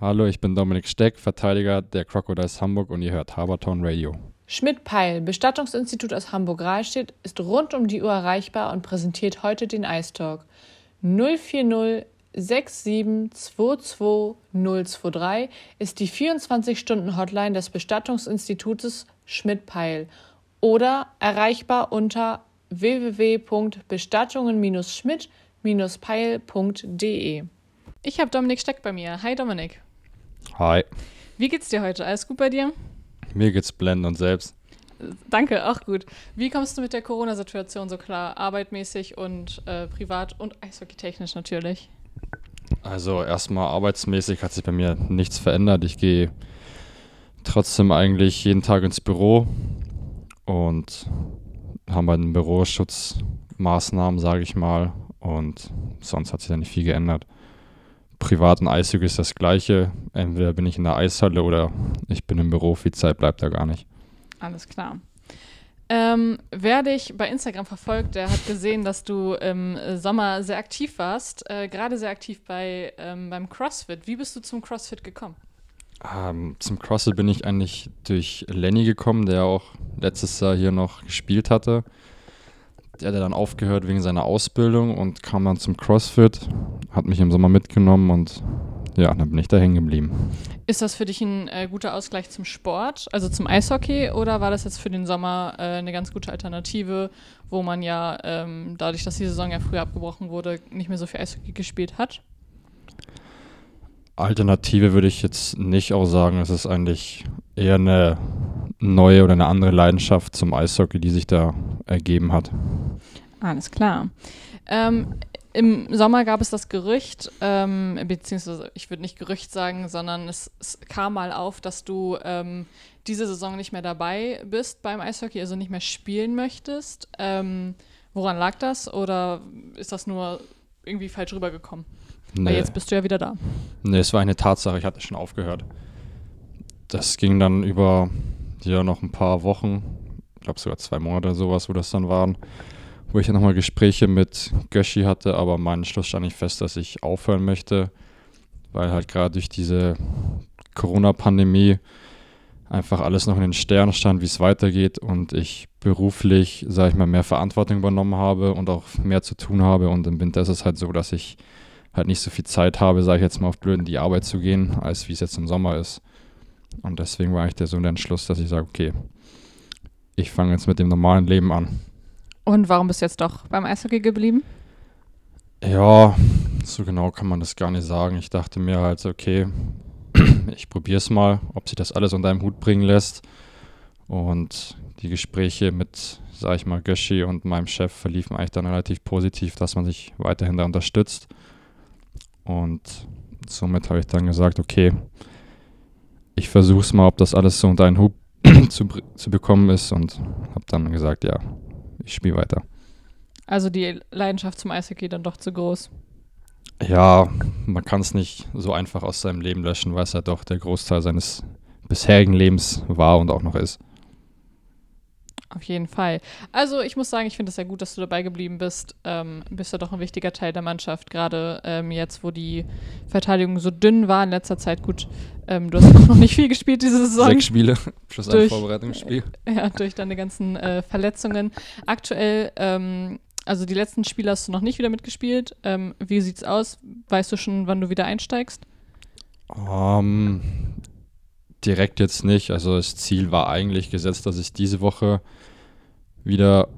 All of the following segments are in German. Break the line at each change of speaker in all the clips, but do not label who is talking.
Hallo, ich bin Dominik Steck, Verteidiger der Crocodiles Hamburg und ihr hört Habertown Radio.
Schmidt-Peil, Bestattungsinstitut aus Hamburg-Rahlstedt, ist rund um die Uhr erreichbar und präsentiert heute den Ice Talk. 040 6722 023 ist die 24-Stunden-Hotline des Bestattungsinstitutes Schmidt-Peil oder erreichbar unter www.bestattungen-schmidt-peil.de. Ich habe Dominik Steck bei mir. Hi Dominik.
Hi.
Wie geht's dir heute? Alles gut bei dir?
Mir geht's blendend und selbst.
Danke, auch gut. Wie kommst du mit der Corona-Situation so klar? Arbeitmäßig und äh, privat und eishockeytechnisch natürlich.
Also erstmal arbeitsmäßig hat sich bei mir nichts verändert. Ich gehe trotzdem eigentlich jeden Tag ins Büro und haben bei den Büroschutzmaßnahmen, sage ich mal. Und sonst hat sich da nicht viel geändert. Privat und Eishockey ist das gleiche. Entweder bin ich in der Eishalle oder ich bin im Büro. Viel Zeit bleibt da gar nicht.
Alles klar. Ähm, wer dich bei Instagram verfolgt, der hat gesehen, dass du im Sommer sehr aktiv warst, äh, gerade sehr aktiv bei, ähm, beim CrossFit. Wie bist du zum CrossFit gekommen?
Ähm, zum CrossFit bin ich eigentlich durch Lenny gekommen, der auch letztes Jahr hier noch gespielt hatte. Der hat dann aufgehört wegen seiner Ausbildung und kam dann zum CrossFit, hat mich im Sommer mitgenommen und ja, dann bin ich da hängen geblieben.
Ist das für dich ein äh, guter Ausgleich zum Sport, also zum Eishockey, oder war das jetzt für den Sommer äh, eine ganz gute Alternative, wo man ja ähm, dadurch, dass die Saison ja früher abgebrochen wurde, nicht mehr so viel Eishockey gespielt hat?
Alternative würde ich jetzt nicht auch sagen. Es ist eigentlich eher eine neue oder eine andere Leidenschaft zum Eishockey, die sich da ergeben hat.
Alles klar. Ähm, Im Sommer gab es das Gerücht, ähm, beziehungsweise ich würde nicht Gerücht sagen, sondern es, es kam mal auf, dass du ähm, diese Saison nicht mehr dabei bist beim Eishockey, also nicht mehr spielen möchtest. Ähm, woran lag das oder ist das nur irgendwie falsch rübergekommen? Nee. Weil jetzt bist du ja wieder da.
Nee, es war eine Tatsache, ich hatte schon aufgehört. Das ging dann über ja noch ein paar Wochen, ich glaube sogar zwei Monate oder sowas, wo das dann waren, wo ich dann nochmal Gespräche mit Göschi hatte, aber mein Entschluss stand nicht fest, dass ich aufhören möchte, weil halt gerade durch diese Corona-Pandemie einfach alles noch in den Sternen stand, wie es weitergeht und ich beruflich, sage ich mal, mehr Verantwortung übernommen habe und auch mehr zu tun habe und im Winter ist es halt so, dass ich halt nicht so viel Zeit habe, sage ich jetzt mal auf blöd, in die Arbeit zu gehen, als wie es jetzt im Sommer ist. Und deswegen war ich der so der Entschluss, dass ich sage, okay, ich fange jetzt mit dem normalen Leben an.
Und warum bist du jetzt doch beim Eishockey geblieben?
Ja, so genau kann man das gar nicht sagen. Ich dachte mir halt, okay, ich probiere es mal, ob sich das alles unter einem Hut bringen lässt. Und die Gespräche mit, sag ich mal, Göschi und meinem Chef verliefen eigentlich dann relativ positiv, dass man sich weiterhin da unterstützt. Und somit habe ich dann gesagt, okay, ich versuche es mal, ob das alles so unter einen Hub zu, zu bekommen ist und habe dann gesagt, ja, ich spiele weiter.
Also die Leidenschaft zum Eishockey dann doch zu groß.
Ja, man kann es nicht so einfach aus seinem Leben löschen, weil es ja doch der Großteil seines bisherigen Lebens war und auch noch ist.
Auf jeden Fall. Also ich muss sagen, ich finde es sehr gut, dass du dabei geblieben bist. Ähm, bist ja doch ein wichtiger Teil der Mannschaft, gerade ähm, jetzt, wo die Verteidigung so dünn war in letzter Zeit. Gut, ähm, du hast noch nicht viel gespielt diese Saison.
Sechs Spiele plus ein Vorbereitungsspiel.
Äh, ja, durch deine ganzen äh, Verletzungen. Aktuell, ähm, also die letzten Spiele hast du noch nicht wieder mitgespielt. Ähm, wie sieht's aus? Weißt du schon, wann du wieder einsteigst?
Um, direkt jetzt nicht. Also das Ziel war eigentlich gesetzt, dass ich diese Woche wieder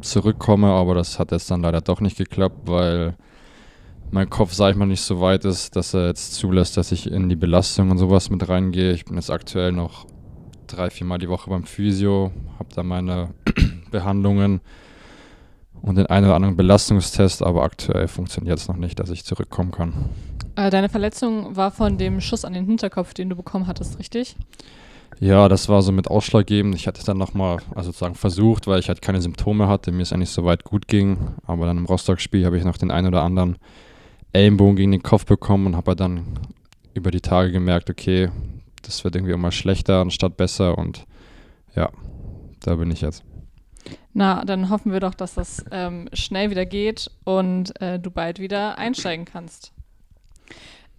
zurückkomme, aber das hat jetzt dann leider doch nicht geklappt, weil mein Kopf, sag ich mal, nicht so weit ist, dass er jetzt zulässt, dass ich in die Belastung und sowas mit reingehe. Ich bin jetzt aktuell noch drei, viermal die Woche beim Physio, habe da meine Behandlungen und den einen oder anderen Belastungstest, aber aktuell funktioniert es noch nicht, dass ich zurückkommen kann.
Äh, deine Verletzung war von dem Schuss an den Hinterkopf, den du bekommen hattest, richtig?
Ja, das war so mit ausschlaggebend. Ich hatte dann nochmal, also sozusagen versucht, weil ich halt keine Symptome hatte, mir es eigentlich so weit gut ging. Aber dann im Rostock-Spiel habe ich noch den einen oder anderen Ellenbogen gegen den Kopf bekommen und habe halt dann über die Tage gemerkt, okay, das wird irgendwie immer schlechter anstatt besser und ja, da bin ich jetzt.
Na, dann hoffen wir doch, dass das ähm, schnell wieder geht und äh, du bald wieder einsteigen kannst.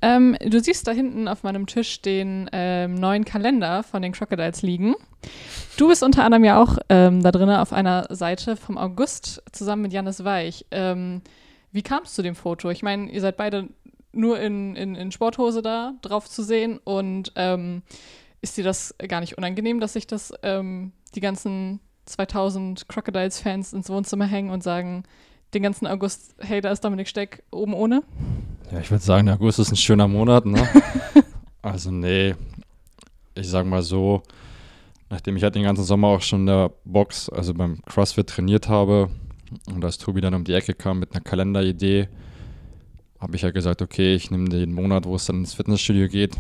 Ähm, du siehst da hinten auf meinem Tisch den ähm, neuen Kalender von den Crocodiles liegen. Du bist unter anderem ja auch ähm, da drin auf einer Seite vom August zusammen mit Janis Weich. Ähm, wie kam es zu dem Foto? Ich meine, ihr seid beide nur in, in, in Sporthose da drauf zu sehen und ähm, ist dir das gar nicht unangenehm, dass sich das ähm, die ganzen 2000 Crocodiles-Fans ins Wohnzimmer hängen und sagen, den ganzen August, hey, da ist Dominik Steck oben ohne?
Ja, ich würde sagen, der August ist ein schöner Monat, ne? also, nee, ich sag mal so, nachdem ich halt den ganzen Sommer auch schon in der Box, also beim CrossFit trainiert habe und als Tobi dann um die Ecke kam mit einer Kalenderidee, habe ich ja gesagt, okay, ich nehme den Monat, wo es dann ins Fitnessstudio geht,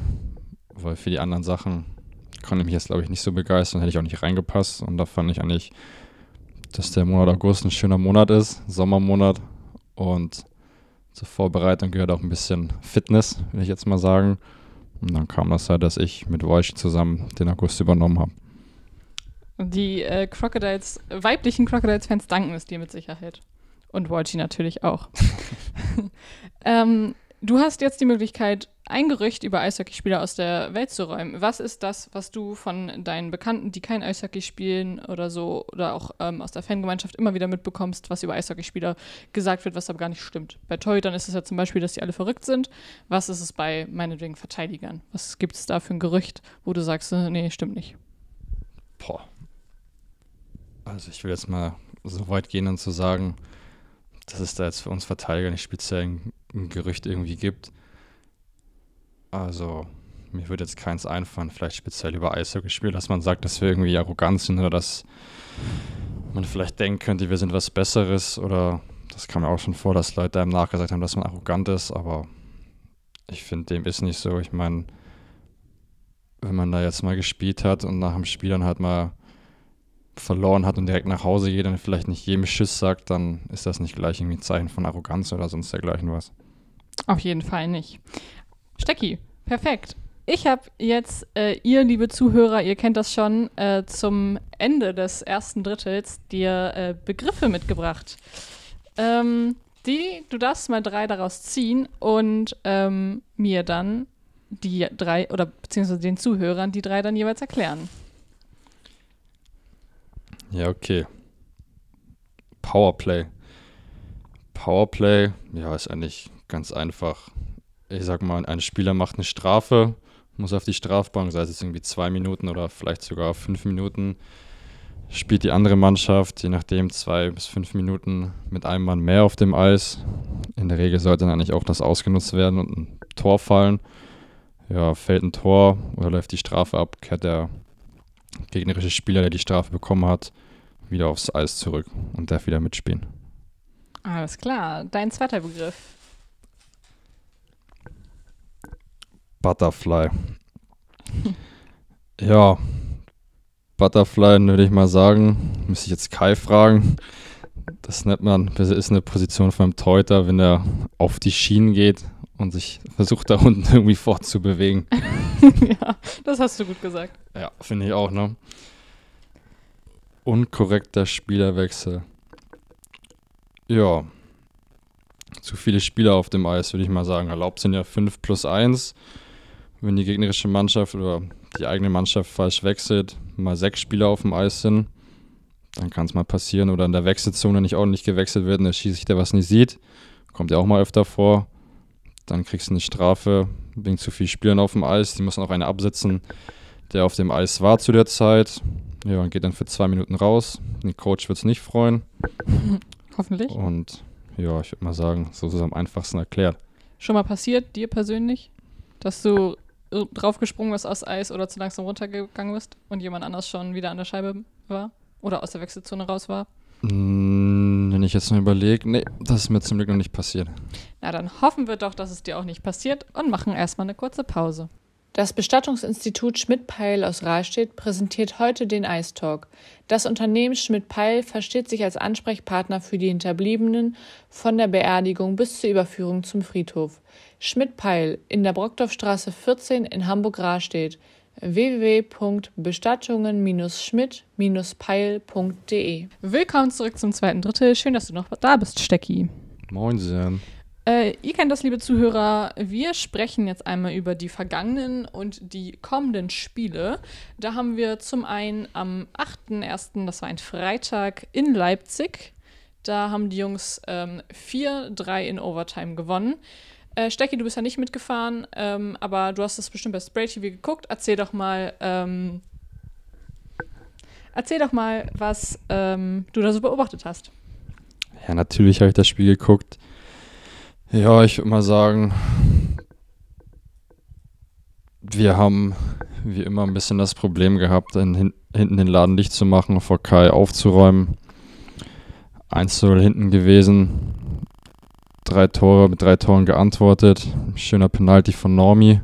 weil für die anderen Sachen konnte ich mich jetzt, glaube ich, nicht so begeistern, hätte ich auch nicht reingepasst und da fand ich eigentlich, dass der Monat August ein schöner Monat ist, Sommermonat und zur Vorbereitung gehört auch ein bisschen Fitness, will ich jetzt mal sagen. Und dann kam das halt, dass ich mit Walsh zusammen den August übernommen habe.
Die äh, Crocodiles, weiblichen Crocodiles-Fans danken es dir mit Sicherheit. Und Walshi natürlich auch. ähm, du hast jetzt die Möglichkeit, ein Gerücht über Eishockeyspieler aus der Welt zu räumen. Was ist das, was du von deinen Bekannten, die kein Eishockey spielen oder so, oder auch ähm, aus der Fangemeinschaft immer wieder mitbekommst, was über Eishockeyspieler gesagt wird, was aber gar nicht stimmt? Bei Torhütern ist es ja zum Beispiel, dass die alle verrückt sind. Was ist es bei meinetwegen Verteidigern? Was gibt es da für ein Gerücht, wo du sagst, äh, nee, stimmt nicht?
Boah. Also ich will jetzt mal so weit gehen und zu sagen, dass es da jetzt für uns Verteidiger nicht speziell ein, ein Gerücht irgendwie gibt. Also, mir würde jetzt keins einfallen, vielleicht speziell über Eishockey-Spiel, dass man sagt, dass wir irgendwie arrogant sind oder dass man vielleicht denken könnte, wir sind was Besseres oder das kam mir auch schon vor, dass Leute einem nachgesagt haben, dass man arrogant ist, aber ich finde, dem ist nicht so. Ich meine, wenn man da jetzt mal gespielt hat und nach dem Spiel dann halt mal verloren hat und direkt nach Hause geht und vielleicht nicht jedem Schiss sagt, dann ist das nicht gleich irgendwie ein Zeichen von Arroganz oder sonst dergleichen was.
Auf jeden Fall nicht. Stecki, perfekt. Ich habe jetzt, äh, ihr liebe Zuhörer, ihr kennt das schon, äh, zum Ende des ersten Drittels dir äh, Begriffe mitgebracht. Ähm, die, du darfst mal drei daraus ziehen und ähm, mir dann die drei, oder beziehungsweise den Zuhörern die drei dann jeweils erklären.
Ja, okay. Powerplay. Powerplay, ja, ist eigentlich ganz einfach. Ich sag mal, ein Spieler macht eine Strafe, muss auf die Strafbank, sei es irgendwie zwei Minuten oder vielleicht sogar fünf Minuten. Spielt die andere Mannschaft, je nachdem, zwei bis fünf Minuten mit einem Mann mehr auf dem Eis. In der Regel sollte dann eigentlich auch das ausgenutzt werden und ein Tor fallen. Ja, fällt ein Tor oder läuft die Strafe ab, kehrt der gegnerische Spieler, der die Strafe bekommen hat, wieder aufs Eis zurück und darf wieder mitspielen.
Alles klar. Dein zweiter Begriff.
Butterfly. ja, Butterfly würde ich mal sagen, müsste ich jetzt Kai fragen. Das nennt man, das ist eine Position von einem Teuter, wenn er auf die Schienen geht und sich versucht da unten irgendwie fortzubewegen.
ja, das hast du gut gesagt.
Ja, finde ich auch, ne? Unkorrekter Spielerwechsel. Ja. Zu viele Spieler auf dem Eis, würde ich mal sagen. Erlaubt sind ja 5 plus 1. Wenn die gegnerische Mannschaft oder die eigene Mannschaft falsch wechselt, mal sechs Spieler auf dem Eis sind, dann kann es mal passieren. Oder in der Wechselzone nicht ordentlich gewechselt wird und der Schiedsrichter was nicht sieht. Kommt ja auch mal öfter vor. Dann kriegst du eine Strafe wegen zu viel Spielern auf dem Eis. Die muss auch einer absetzen, der auf dem Eis war zu der Zeit. Ja, und geht dann für zwei Minuten raus. Den Coach wird es nicht freuen.
Hoffentlich.
Und ja, ich würde mal sagen, so ist es am einfachsten erklärt.
Schon mal passiert, dir persönlich, dass du draufgesprungen bist aus Eis oder zu langsam runtergegangen bist und jemand anders schon wieder an der Scheibe war oder aus der Wechselzone raus war?
Mm, wenn ich jetzt mal überlege, nee, das ist mir zum Glück noch nicht passiert.
Na, dann hoffen wir doch, dass es dir auch nicht passiert und machen erstmal eine kurze Pause. Das Bestattungsinstitut Schmidt-Peil aus Rahlstedt präsentiert heute den Ice Talk. Das Unternehmen Schmidt-Peil versteht sich als Ansprechpartner für die Hinterbliebenen von der Beerdigung bis zur Überführung zum Friedhof. Schmidt-Peil in der Brockdorfstraße 14 in Hamburg-Rahlstedt www.bestattungen-schmidt-peil.de Willkommen zurück zum zweiten Drittel. Schön, dass du noch da bist, Stecki.
Moin, Moinsen.
Äh, ihr kennt das, liebe Zuhörer. Wir sprechen jetzt einmal über die vergangenen und die kommenden Spiele. Da haben wir zum einen am 8.1., das war ein Freitag, in Leipzig. Da haben die Jungs ähm, 4-3 in Overtime gewonnen. Äh, Stecki, du bist ja nicht mitgefahren, ähm, aber du hast das bestimmt bei Spray TV geguckt. Erzähl doch mal, ähm, erzähl doch mal, was ähm, du da so beobachtet hast.
Ja, natürlich habe ich das Spiel geguckt. Ja, ich würde mal sagen, wir haben wie immer ein bisschen das Problem gehabt, in, hinten den Laden dicht zu machen, vor Kai aufzuräumen. 1 0 hinten gewesen. Drei Tore mit drei Toren geantwortet. Schöner Penalty von Normi.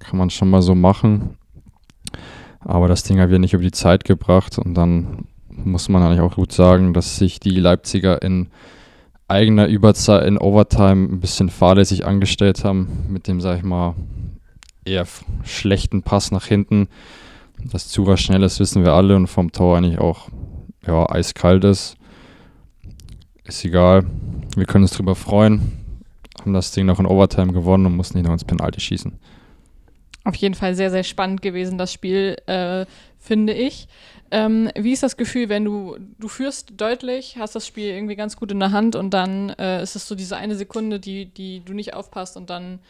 Kann man schon mal so machen. Aber das Ding haben wir nicht über die Zeit gebracht und dann muss man eigentlich auch gut sagen, dass sich die Leipziger in eigener Überzahl in Overtime ein bisschen fahrlässig angestellt haben mit dem, sag ich mal, eher schlechten Pass nach hinten. Dass Zura schnell ist, wissen wir alle und vom Tor eigentlich auch ja, eiskalt ist. Ist egal. Wir können uns drüber freuen. Haben das Ding noch in Overtime gewonnen und mussten nicht noch ins Penalty schießen.
Auf jeden Fall sehr, sehr spannend gewesen, das Spiel, äh, finde ich. Ähm, wie ist das Gefühl, wenn du, du führst deutlich, hast das Spiel irgendwie ganz gut in der Hand und dann äh, ist es so diese eine Sekunde, die, die du nicht aufpasst und dann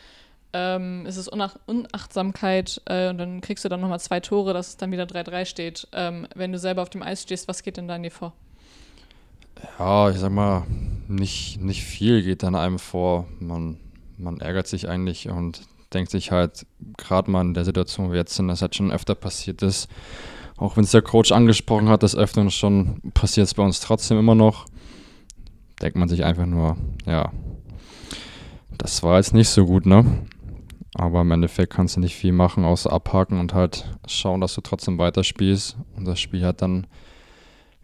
ähm, ist es Unach Unachtsamkeit äh, und dann kriegst du dann nochmal zwei Tore, dass es dann wieder 3-3 steht. Ähm, wenn du selber auf dem Eis stehst, was geht denn da in dir vor?
Ja, ich sag mal, nicht, nicht viel geht dann einem vor. Man, man ärgert sich eigentlich und denkt sich halt, gerade mal in der Situation, wo wir jetzt sind, das halt schon öfter passiert ist, auch wenn es der Coach angesprochen hat, das öfter schon passiert es bei uns trotzdem immer noch. Denkt man sich einfach nur, ja, das war jetzt nicht so gut, ne? Aber im Endeffekt kannst du nicht viel machen, außer abhaken und halt schauen, dass du trotzdem weiterspielst und das Spiel halt dann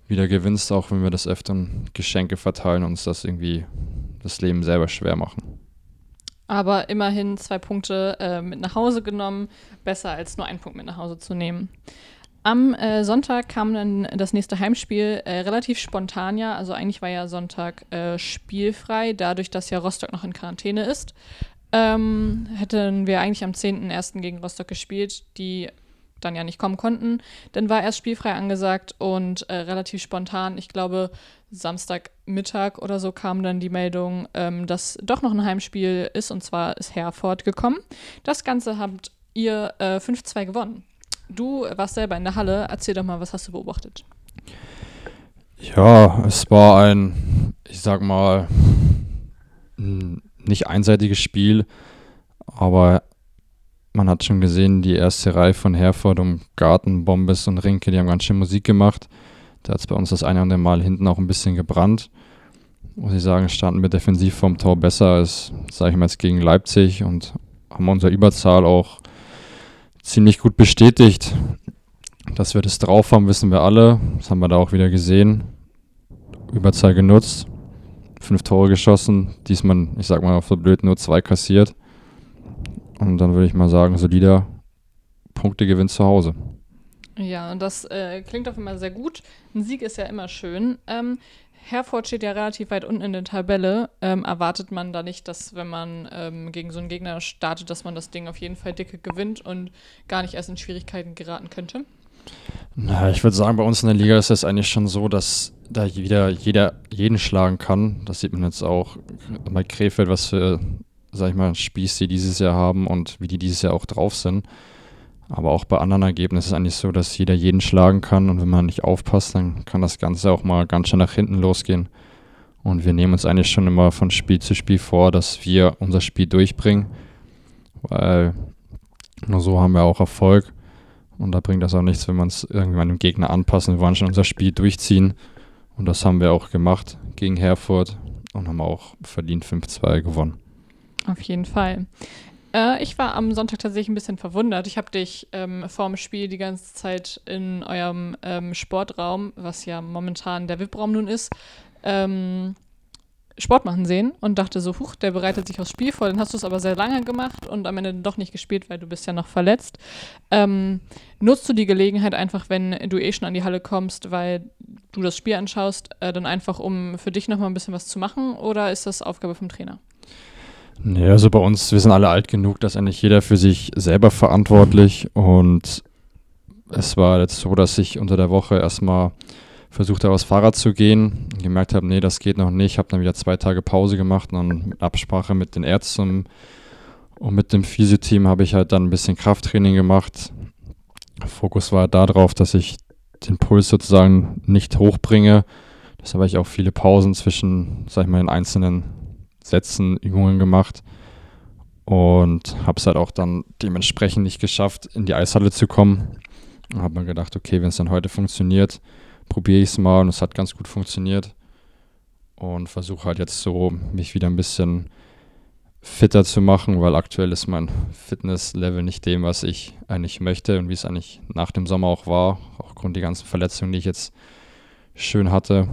wieder gewinnst, auch wenn wir das öfter Geschenke verteilen und uns das irgendwie das Leben selber schwer machen.
Aber immerhin zwei Punkte äh, mit nach Hause genommen, besser als nur einen Punkt mit nach Hause zu nehmen. Am äh, Sonntag kam dann das nächste Heimspiel äh, relativ spontan ja. Also eigentlich war ja Sonntag äh, spielfrei, dadurch, dass ja Rostock noch in Quarantäne ist. Ähm, hätten wir eigentlich am 10.01. gegen Rostock gespielt, die dann ja nicht kommen konnten. Dann war erst spielfrei angesagt und äh, relativ spontan, ich glaube Samstagmittag oder so kam dann die Meldung, ähm, dass doch noch ein Heimspiel ist und zwar ist Herford gekommen. Das Ganze habt ihr äh, 5-2 gewonnen. Du warst selber in der Halle. Erzähl doch mal, was hast du beobachtet?
Ja, es war ein, ich sag mal, nicht einseitiges Spiel, aber man hat schon gesehen, die erste Reihe von Herford um Garten, Bombes und Rinke, die haben ganz schön Musik gemacht. Da hat es bei uns das eine oder andere Mal hinten auch ein bisschen gebrannt. Muss ich sagen, standen wir defensiv vom Tor besser als, sage ich mal, jetzt gegen Leipzig und haben unsere Überzahl auch ziemlich gut bestätigt. Dass wir das drauf haben, wissen wir alle. Das haben wir da auch wieder gesehen. Überzahl genutzt. Fünf Tore geschossen. Diesmal, ich sag mal auf so blöd, nur zwei kassiert. Und dann würde ich mal sagen, solider Punktegewinn zu Hause.
Ja, und das äh, klingt auf immer sehr gut. Ein Sieg ist ja immer schön. Ähm, Herford steht ja relativ weit unten in der Tabelle. Ähm, erwartet man da nicht, dass wenn man ähm, gegen so einen Gegner startet, dass man das Ding auf jeden Fall dicke gewinnt und gar nicht erst in Schwierigkeiten geraten könnte?
Na, ich würde sagen, bei uns in der Liga ist es eigentlich schon so, dass da jeder, jeder jeden schlagen kann. Das sieht man jetzt auch bei Krefeld, was für, sag ich mal, Spieß die dieses Jahr haben und wie die dieses Jahr auch drauf sind. Aber auch bei anderen Ergebnissen ist es eigentlich so, dass jeder jeden schlagen kann und wenn man nicht aufpasst, dann kann das Ganze auch mal ganz schön nach hinten losgehen. Und wir nehmen uns eigentlich schon immer von Spiel zu Spiel vor, dass wir unser Spiel durchbringen, weil nur so haben wir auch Erfolg. Und da bringt das auch nichts, wenn wir uns irgendwann dem Gegner anpassen. Wir wollen schon unser Spiel durchziehen. Und das haben wir auch gemacht gegen Herford und haben auch verdient 5-2 gewonnen.
Auf jeden Fall. Äh, ich war am Sonntag tatsächlich ein bisschen verwundert. Ich habe dich ähm, vorm Spiel die ganze Zeit in eurem ähm, Sportraum, was ja momentan der VIP-Raum nun ist, ähm, Sport machen sehen und dachte so, huch, der bereitet sich aufs Spiel vor. Dann hast du es aber sehr lange gemacht und am Ende doch nicht gespielt, weil du bist ja noch verletzt. Ähm, nutzt du die Gelegenheit einfach, wenn du eh schon an die Halle kommst, weil du das Spiel anschaust, äh, dann einfach, um für dich nochmal ein bisschen was zu machen oder ist das Aufgabe vom Trainer?
Nee, also bei uns, wir sind alle alt genug, dass eigentlich jeder für sich selber verantwortlich und es war jetzt so, dass ich unter der Woche erstmal versucht habe, aufs Fahrrad zu gehen. Gemerkt habe, nee, das geht noch nicht. Habe dann wieder zwei Tage Pause gemacht und dann mit Absprache mit den Ärzten und mit dem Physio-Team habe ich halt dann ein bisschen Krafttraining gemacht. Fokus war darauf, dass ich den Puls sozusagen nicht hochbringe. Deshalb habe ich auch viele Pausen zwischen, sag ich mal, den einzelnen Sätzen, Übungen gemacht und habe es halt auch dann dementsprechend nicht geschafft, in die Eishalle zu kommen. Habe mir gedacht, okay, wenn es dann heute funktioniert, probiere ich es mal und es hat ganz gut funktioniert. Und versuche halt jetzt so, mich wieder ein bisschen fitter zu machen, weil aktuell ist mein Fitnesslevel nicht dem, was ich eigentlich möchte und wie es eigentlich nach dem Sommer auch war, aufgrund der ganzen Verletzungen, die ich jetzt schön hatte.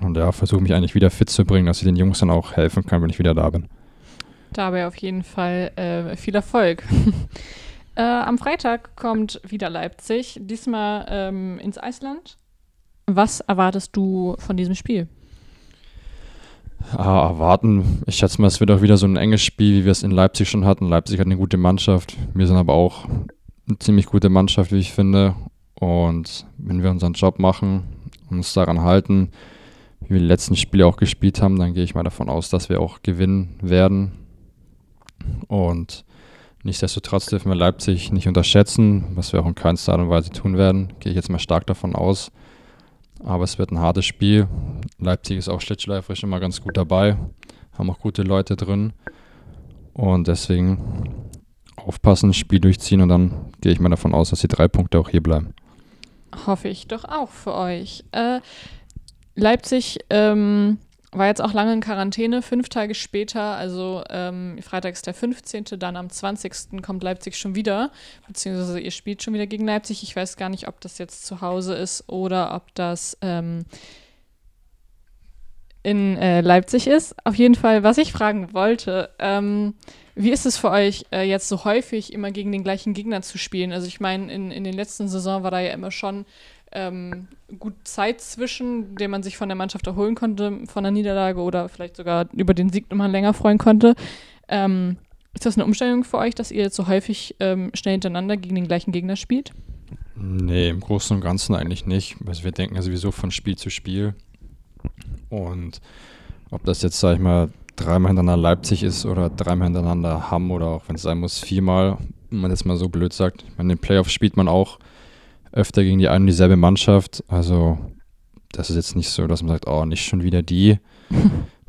Und ja, versuche mich eigentlich wieder fit zu bringen, dass ich den Jungs dann auch helfen kann, wenn ich wieder da bin.
Dabei auf jeden Fall äh, viel Erfolg. Äh, am Freitag kommt wieder Leipzig, diesmal ähm, ins Eisland. Was erwartest du von diesem Spiel?
Ah, erwarten. Ich schätze mal, es wird auch wieder so ein enges Spiel, wie wir es in Leipzig schon hatten. Leipzig hat eine gute Mannschaft. Wir sind aber auch eine ziemlich gute Mannschaft, wie ich finde. Und wenn wir unseren Job machen und uns daran halten, wie wir die letzten Spiele auch gespielt haben, dann gehe ich mal davon aus, dass wir auch gewinnen werden. Und Nichtsdestotrotz dürfen wir Leipzig nicht unterschätzen, was wir auch in keinster Art und Weise tun werden. Gehe ich jetzt mal stark davon aus. Aber es wird ein hartes Spiel. Leipzig ist auch schlittschuhläuferisch immer ganz gut dabei, haben auch gute Leute drin. Und deswegen aufpassen, Spiel durchziehen und dann gehe ich mal davon aus, dass die drei Punkte auch hier bleiben.
Hoffe ich doch auch für euch. Äh, Leipzig ähm, war jetzt auch lange in Quarantäne, fünf Tage später, also ähm, Freitag ist der 15., dann am 20. kommt Leipzig schon wieder, beziehungsweise ihr spielt schon wieder gegen Leipzig. Ich weiß gar nicht, ob das jetzt zu Hause ist oder ob das ähm, in äh, Leipzig ist. Auf jeden Fall, was ich fragen wollte, ähm, wie ist es für euch, äh, jetzt so häufig immer gegen den gleichen Gegner zu spielen? Also ich meine, in, in den letzten Saison war da ja immer schon ähm, gut Zeit zwischen, den man sich von der Mannschaft erholen konnte, von der Niederlage oder vielleicht sogar über den Sieg nochmal länger freuen konnte. Ähm, ist das eine Umstellung für euch, dass ihr jetzt so häufig ähm, schnell hintereinander gegen den gleichen Gegner spielt?
Nee, im Großen und Ganzen eigentlich nicht. Also wir denken ja sowieso von Spiel zu Spiel. Und ob das jetzt, sag ich mal, dreimal hintereinander Leipzig ist oder dreimal hintereinander Hamm oder auch wenn es sein muss, viermal, wenn man das mal so blöd sagt. Ich meine, in den Playoffs spielt man auch öfter gegen die eine und dieselbe Mannschaft. Also das ist jetzt nicht so, dass man sagt, oh, nicht schon wieder die.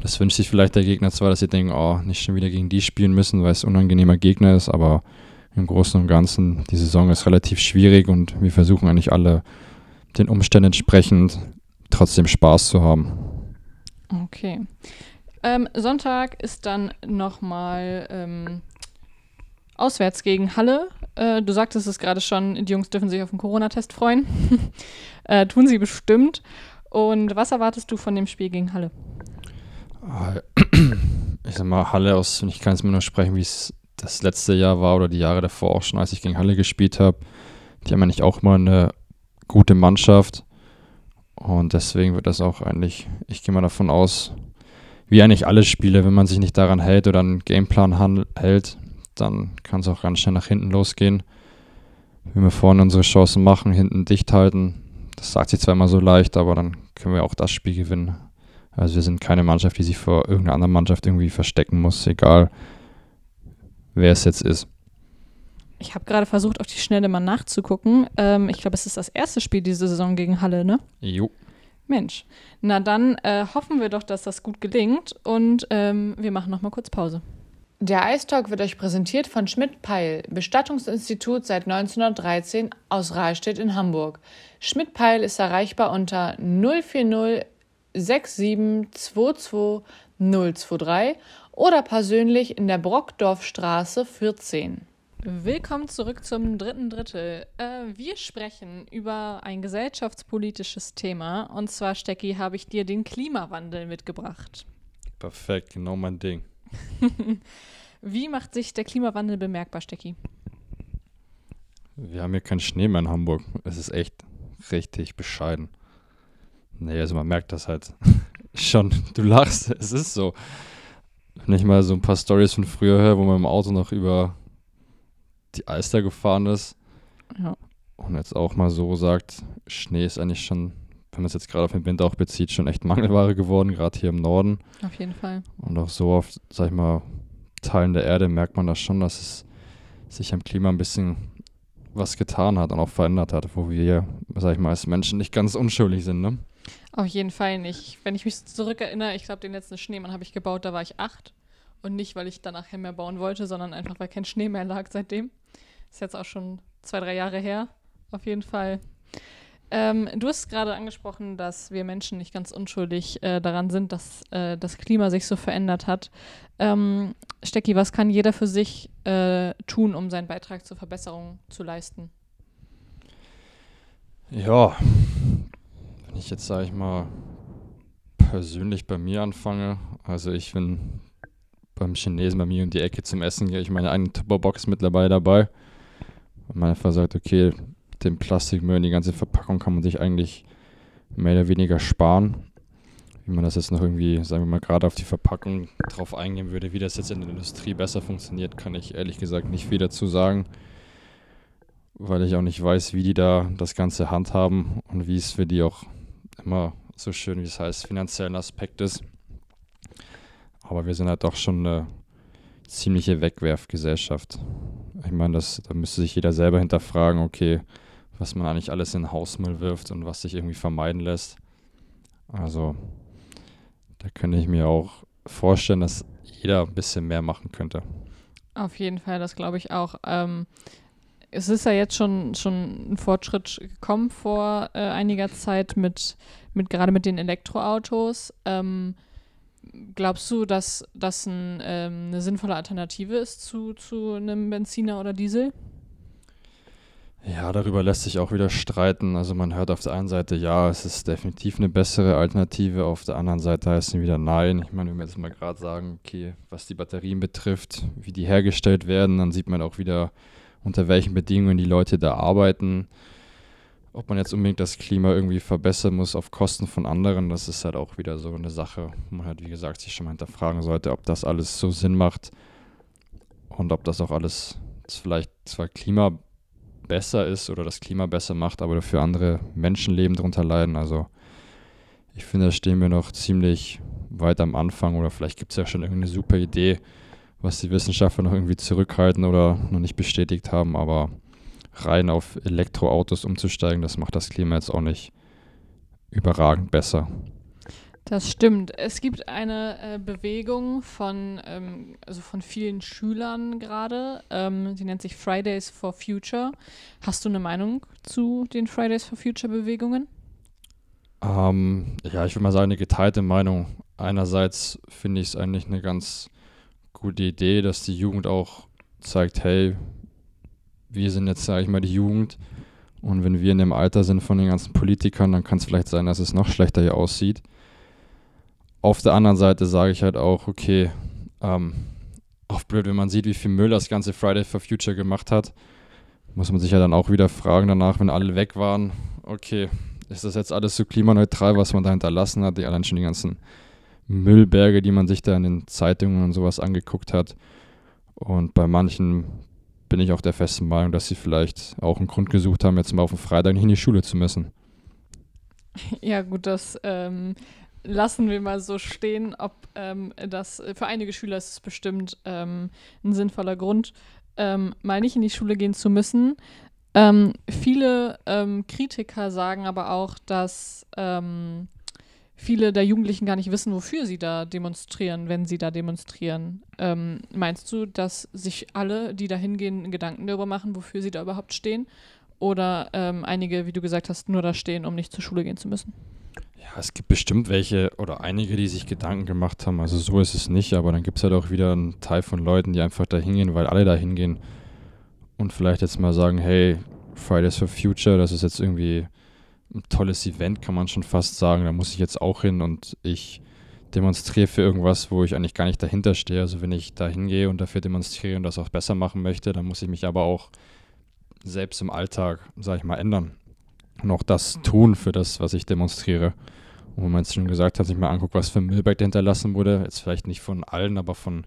Das wünscht sich vielleicht der Gegner zwar, dass sie denken, oh, nicht schon wieder gegen die spielen müssen, weil es ein unangenehmer Gegner ist, aber im Großen und Ganzen, die Saison ist relativ schwierig und wir versuchen eigentlich alle den Umständen entsprechend trotzdem Spaß zu haben.
Okay. Ähm, Sonntag ist dann nochmal ähm, auswärts gegen Halle. Äh, du sagtest es gerade schon, die Jungs dürfen sich auf den Corona-Test freuen. äh, tun sie bestimmt. Und was erwartest du von dem Spiel gegen Halle?
Ich sag mal, Halle aus, ich kann es mir nur sprechen, wie es das letzte Jahr war oder die Jahre davor auch schon, als ich gegen Halle gespielt habe. Die haben eigentlich auch mal eine gute Mannschaft. Und deswegen wird das auch eigentlich, ich gehe mal davon aus, wie eigentlich alle Spiele, wenn man sich nicht daran hält oder einen Gameplan hält, dann kann es auch ganz schnell nach hinten losgehen. Wenn wir vorne unsere Chancen machen, hinten dicht halten, das sagt sich zwar immer so leicht, aber dann können wir auch das Spiel gewinnen. Also wir sind keine Mannschaft, die sich vor irgendeiner anderen Mannschaft irgendwie verstecken muss, egal wer es jetzt ist.
Ich habe gerade versucht, auf die Schnelle mal nachzugucken. Ähm, ich glaube, es ist das erste Spiel diese Saison gegen Halle, ne?
Jo.
Mensch. Na dann äh, hoffen wir doch, dass das gut gelingt und ähm, wir machen noch mal kurz Pause. Der Eistalk wird euch präsentiert von Schmidt-Peil, Bestattungsinstitut seit 1913 aus Rahlstedt in Hamburg. Schmidt-Peil ist erreichbar unter 040 6722 023 oder persönlich in der Brockdorfstraße 14. Willkommen zurück zum dritten Drittel. Äh, wir sprechen über ein gesellschaftspolitisches Thema. Und zwar, Stecki, habe ich dir den Klimawandel mitgebracht.
Perfekt, genau mein Ding.
Wie macht sich der Klimawandel bemerkbar, Stecki?
Wir haben hier keinen Schnee mehr in Hamburg. Es ist echt richtig bescheiden. Nee, also man merkt das halt schon. Du lachst, es ist so. Wenn ich mal so ein paar Stories von früher höre, wo man im Auto noch über die Alster gefahren ist.
Ja.
Und jetzt auch mal so sagt, Schnee ist eigentlich schon, wenn man es jetzt gerade auf den Winter auch bezieht, schon echt Mangelware geworden, gerade hier im Norden.
Auf jeden Fall.
Und auch so auf, sag ich mal, Teilen der Erde merkt man das schon, dass es sich am Klima ein bisschen was getan hat und auch verändert hat, wo wir, sag ich mal, als Menschen nicht ganz unschuldig sind, ne?
Auf jeden Fall nicht. Wenn ich mich zurückerinnere, ich glaube, den letzten Schneemann habe ich gebaut, da war ich acht. Und nicht, weil ich danach mehr bauen wollte, sondern einfach, weil kein Schnee mehr lag seitdem. Ist jetzt auch schon zwei, drei Jahre her. Auf jeden Fall. Ähm, du hast gerade angesprochen, dass wir Menschen nicht ganz unschuldig äh, daran sind, dass äh, das Klima sich so verändert hat. Ähm, Stecki, was kann jeder für sich äh, tun, um seinen Beitrag zur Verbesserung zu leisten?
Ja, wenn ich jetzt, sage ich mal, persönlich bei mir anfange, also ich bin beim Chinesen bei mir um die Ecke zum Essen, ich meine eigene Tupperbox mittlerweile dabei. Und man einfach sagt, okay, den Plastikmüll und die ganze Verpackung kann man sich eigentlich mehr oder weniger sparen. Wie man das jetzt noch irgendwie, sagen wir mal, gerade auf die Verpackung drauf eingehen würde, wie das jetzt in der Industrie besser funktioniert, kann ich ehrlich gesagt nicht viel dazu sagen, weil ich auch nicht weiß, wie die da das Ganze handhaben und wie es für die auch immer so schön, wie es heißt, finanziellen Aspekt ist. Aber wir sind halt doch schon eine ziemliche Wegwerfgesellschaft. Ich meine, das, da müsste sich jeder selber hinterfragen, okay, was man eigentlich alles in Hausmüll wirft und was sich irgendwie vermeiden lässt. Also, da könnte ich mir auch vorstellen, dass jeder ein bisschen mehr machen könnte.
Auf jeden Fall, das glaube ich auch. Ähm, es ist ja jetzt schon, schon ein Fortschritt gekommen vor äh, einiger Zeit mit, mit gerade mit den Elektroautos. Ähm, glaubst du, dass das ein, ähm, eine sinnvolle Alternative ist zu, zu einem Benziner oder Diesel?
Ja, darüber lässt sich auch wieder streiten. Also man hört auf der einen Seite, ja, es ist definitiv eine bessere Alternative, auf der anderen Seite heißt es wieder nein. Ich meine, wenn wir jetzt mal gerade sagen, okay, was die Batterien betrifft, wie die hergestellt werden, dann sieht man auch wieder, unter welchen Bedingungen die Leute da arbeiten. Ob man jetzt unbedingt das Klima irgendwie verbessern muss auf Kosten von anderen, das ist halt auch wieder so eine Sache, wo man halt, wie gesagt, sich schon mal hinterfragen sollte, ob das alles so Sinn macht und ob das auch alles vielleicht zwar Klima besser ist oder das Klima besser macht, aber dafür andere Menschenleben darunter leiden. Also ich finde, da stehen wir noch ziemlich weit am Anfang oder vielleicht gibt es ja schon irgendeine super Idee, was die Wissenschaftler noch irgendwie zurückhalten oder noch nicht bestätigt haben, aber rein auf Elektroautos umzusteigen, das macht das Klima jetzt auch nicht überragend besser.
Das stimmt. Es gibt eine äh, Bewegung von, ähm, also von vielen Schülern gerade. Ähm, die nennt sich Fridays for Future. Hast du eine Meinung zu den Fridays for Future Bewegungen?
Ähm, ja, ich würde mal sagen, eine geteilte Meinung. Einerseits finde ich es eigentlich eine ganz gute Idee, dass die Jugend auch zeigt, hey, wir sind jetzt, sage ich mal, die Jugend. Und wenn wir in dem Alter sind von den ganzen Politikern, dann kann es vielleicht sein, dass es noch schlechter hier aussieht. Auf der anderen Seite sage ich halt auch, okay, ähm, auch blöd, wenn man sieht, wie viel Müll das ganze Friday for Future gemacht hat, muss man sich ja dann auch wieder fragen danach, wenn alle weg waren, okay, ist das jetzt alles so klimaneutral, was man da hinterlassen hat, die allein schon die ganzen Müllberge, die man sich da in den Zeitungen und sowas angeguckt hat. Und bei manchen bin ich auch der festen Meinung, dass sie vielleicht auch einen Grund gesucht haben, jetzt mal auf den Freitag nicht in die Schule zu müssen.
Ja, gut, das ähm, lassen wir mal so stehen, ob ähm, das für einige Schüler ist es bestimmt ähm, ein sinnvoller Grund, ähm, mal nicht in die Schule gehen zu müssen. Ähm, viele ähm, Kritiker sagen aber auch, dass viele der Jugendlichen gar nicht wissen, wofür sie da demonstrieren, wenn sie da demonstrieren. meinst du, dass sich alle, die da hingehen, Gedanken darüber machen, wofür sie da überhaupt stehen? Oder einige, wie du gesagt hast, nur da stehen, um nicht zur Schule gehen zu müssen?
Ja, es gibt bestimmt welche oder einige, die sich Gedanken gemacht haben. Also so ist es nicht, aber dann gibt es halt auch wieder einen Teil von Leuten, die einfach da hingehen, weil alle da hingehen. und vielleicht jetzt mal sagen, hey, Fridays for Future, das ist jetzt irgendwie ein tolles Event, kann man schon fast sagen. Da muss ich jetzt auch hin und ich demonstriere für irgendwas, wo ich eigentlich gar nicht dahinter stehe. Also wenn ich da hingehe und dafür demonstriere und das auch besser machen möchte, dann muss ich mich aber auch selbst im Alltag, sage ich mal, ändern. Und auch das tun für das, was ich demonstriere. Und wenn man es schon gesagt hat, sich mal anguckt, was für Müllberg hinterlassen wurde, jetzt vielleicht nicht von allen, aber von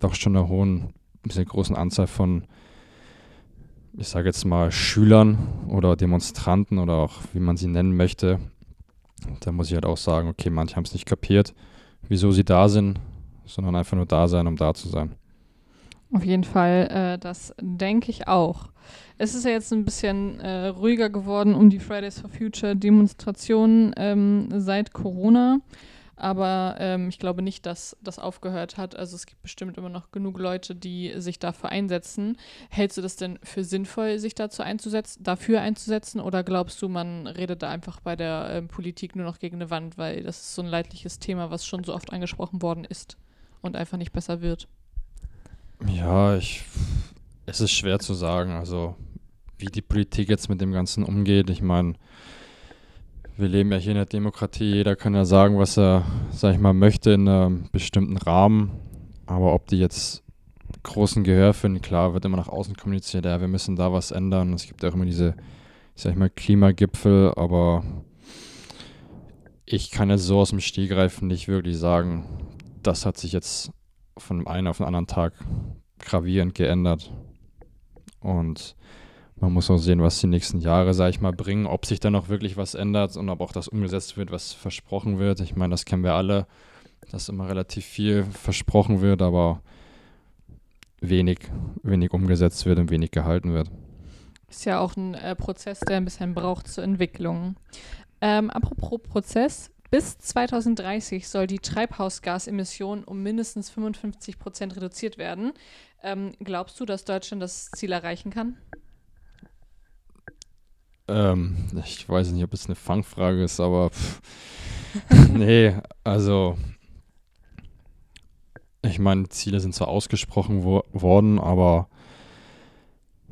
doch schon einer hohen, sehr großen Anzahl von ich sage jetzt mal, Schülern oder Demonstranten oder auch wie man sie nennen möchte, da muss ich halt auch sagen, okay, manche haben es nicht kapiert, wieso sie da sind, sondern einfach nur da sein, um da zu sein.
Auf jeden Fall, äh, das denke ich auch. Es ist ja jetzt ein bisschen äh, ruhiger geworden um die Fridays for Future Demonstrationen ähm, seit Corona. Aber ähm, ich glaube nicht, dass das aufgehört hat. Also es gibt bestimmt immer noch genug Leute, die sich dafür einsetzen. Hältst du das denn für sinnvoll, sich dazu einzusetzen, dafür einzusetzen? Oder glaubst du, man redet da einfach bei der ähm, Politik nur noch gegen eine Wand, weil das ist so ein leidliches Thema, was schon so oft angesprochen worden ist und einfach nicht besser wird?
Ja, ich, es ist schwer zu sagen. Also wie die Politik jetzt mit dem Ganzen umgeht. Ich meine, wir leben ja hier in der Demokratie, jeder kann ja sagen, was er, sag ich mal, möchte in einem bestimmten Rahmen. Aber ob die jetzt großen Gehör finden, klar, wird immer nach außen kommuniziert, ja, wir müssen da was ändern. Es gibt auch immer diese, sag ich mal, Klimagipfel, aber ich kann jetzt so aus dem Stegreifen nicht wirklich sagen, das hat sich jetzt von einem auf den anderen Tag gravierend geändert. Und man muss auch sehen, was die nächsten Jahre, sage ich mal, bringen, ob sich da noch wirklich was ändert und ob auch das umgesetzt wird, was versprochen wird. Ich meine, das kennen wir alle, dass immer relativ viel versprochen wird, aber wenig, wenig umgesetzt wird und wenig gehalten wird.
Ist ja auch ein äh, Prozess, der ein bisschen braucht zur Entwicklung. Ähm, apropos Prozess, bis 2030 soll die Treibhausgasemission um mindestens 55 Prozent reduziert werden. Ähm, glaubst du, dass Deutschland das Ziel erreichen kann?
Ähm, ich weiß nicht, ob es eine Fangfrage ist, aber nee, also ich meine, Ziele sind zwar ausgesprochen wo worden, aber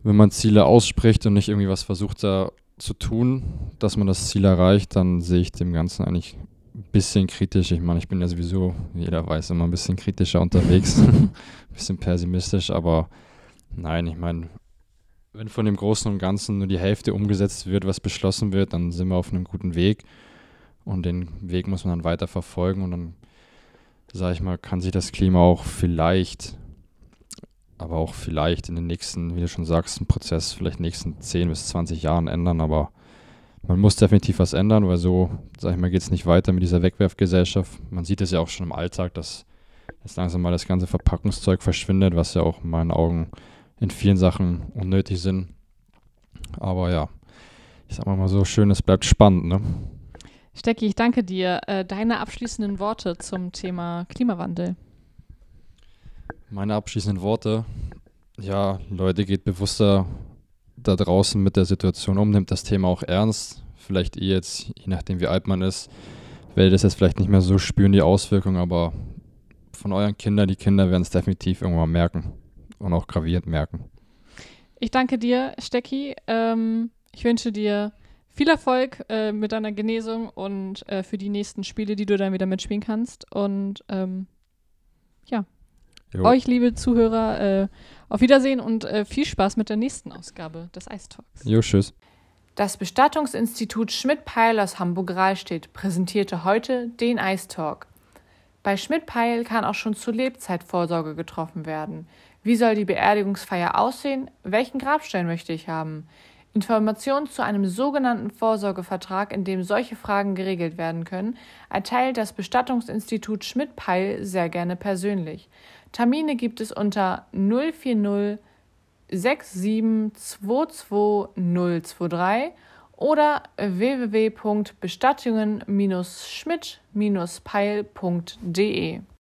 wenn man Ziele ausspricht und nicht irgendwie was versucht da zu tun, dass man das Ziel erreicht, dann sehe ich dem Ganzen eigentlich ein bisschen kritisch. Ich meine, ich bin ja sowieso, wie jeder weiß, immer ein bisschen kritischer unterwegs, ein bisschen pessimistisch, aber nein, ich meine, wenn von dem Großen und Ganzen nur die Hälfte umgesetzt wird, was beschlossen wird, dann sind wir auf einem guten Weg. Und den Weg muss man dann weiter verfolgen. Und dann, sage ich mal, kann sich das Klima auch vielleicht, aber auch vielleicht in den nächsten, wie du schon sagst, ein Prozess vielleicht nächsten 10 bis 20 Jahren ändern. Aber man muss definitiv was ändern, weil so, sage ich mal, geht es nicht weiter mit dieser Wegwerfgesellschaft. Man sieht es ja auch schon im Alltag, dass jetzt langsam mal das ganze Verpackungszeug verschwindet, was ja auch in meinen Augen in vielen Sachen unnötig sind. Aber ja, ich sag mal so schön, es bleibt spannend, ne?
Stecki, ich danke dir. Äh, deine abschließenden Worte zum Thema Klimawandel.
Meine abschließenden Worte. Ja, Leute, geht bewusster da draußen mit der Situation um, nimmt das Thema auch ernst. Vielleicht ihr jetzt, je nachdem wie alt man ist, werdet es jetzt vielleicht nicht mehr so spüren, die Auswirkungen, aber von euren Kindern, die Kinder werden es definitiv irgendwann merken und auch gravierend merken.
Ich danke dir, Stecki. Ähm, ich wünsche dir viel Erfolg äh, mit deiner Genesung und äh, für die nächsten Spiele, die du dann wieder mitspielen kannst. Und ähm, ja, jo. euch, liebe Zuhörer, äh, auf Wiedersehen und äh, viel Spaß mit der nächsten Ausgabe des Ice Talks.
Jo, tschüss.
Das Bestattungsinstitut Schmidt-Peil aus Hamburg-Rahlstedt präsentierte heute den Ice Talk. Bei Schmidt-Peil kann auch schon zur Lebzeit Vorsorge getroffen werden. Wie soll die Beerdigungsfeier aussehen? Welchen Grabstein möchte ich haben? Informationen zu einem sogenannten Vorsorgevertrag, in dem solche Fragen geregelt werden können, erteilt das Bestattungsinstitut Schmidt-Peil sehr gerne persönlich. Termine gibt es unter 040 6722023 oder www.bestattungen-schmidt-peil.de.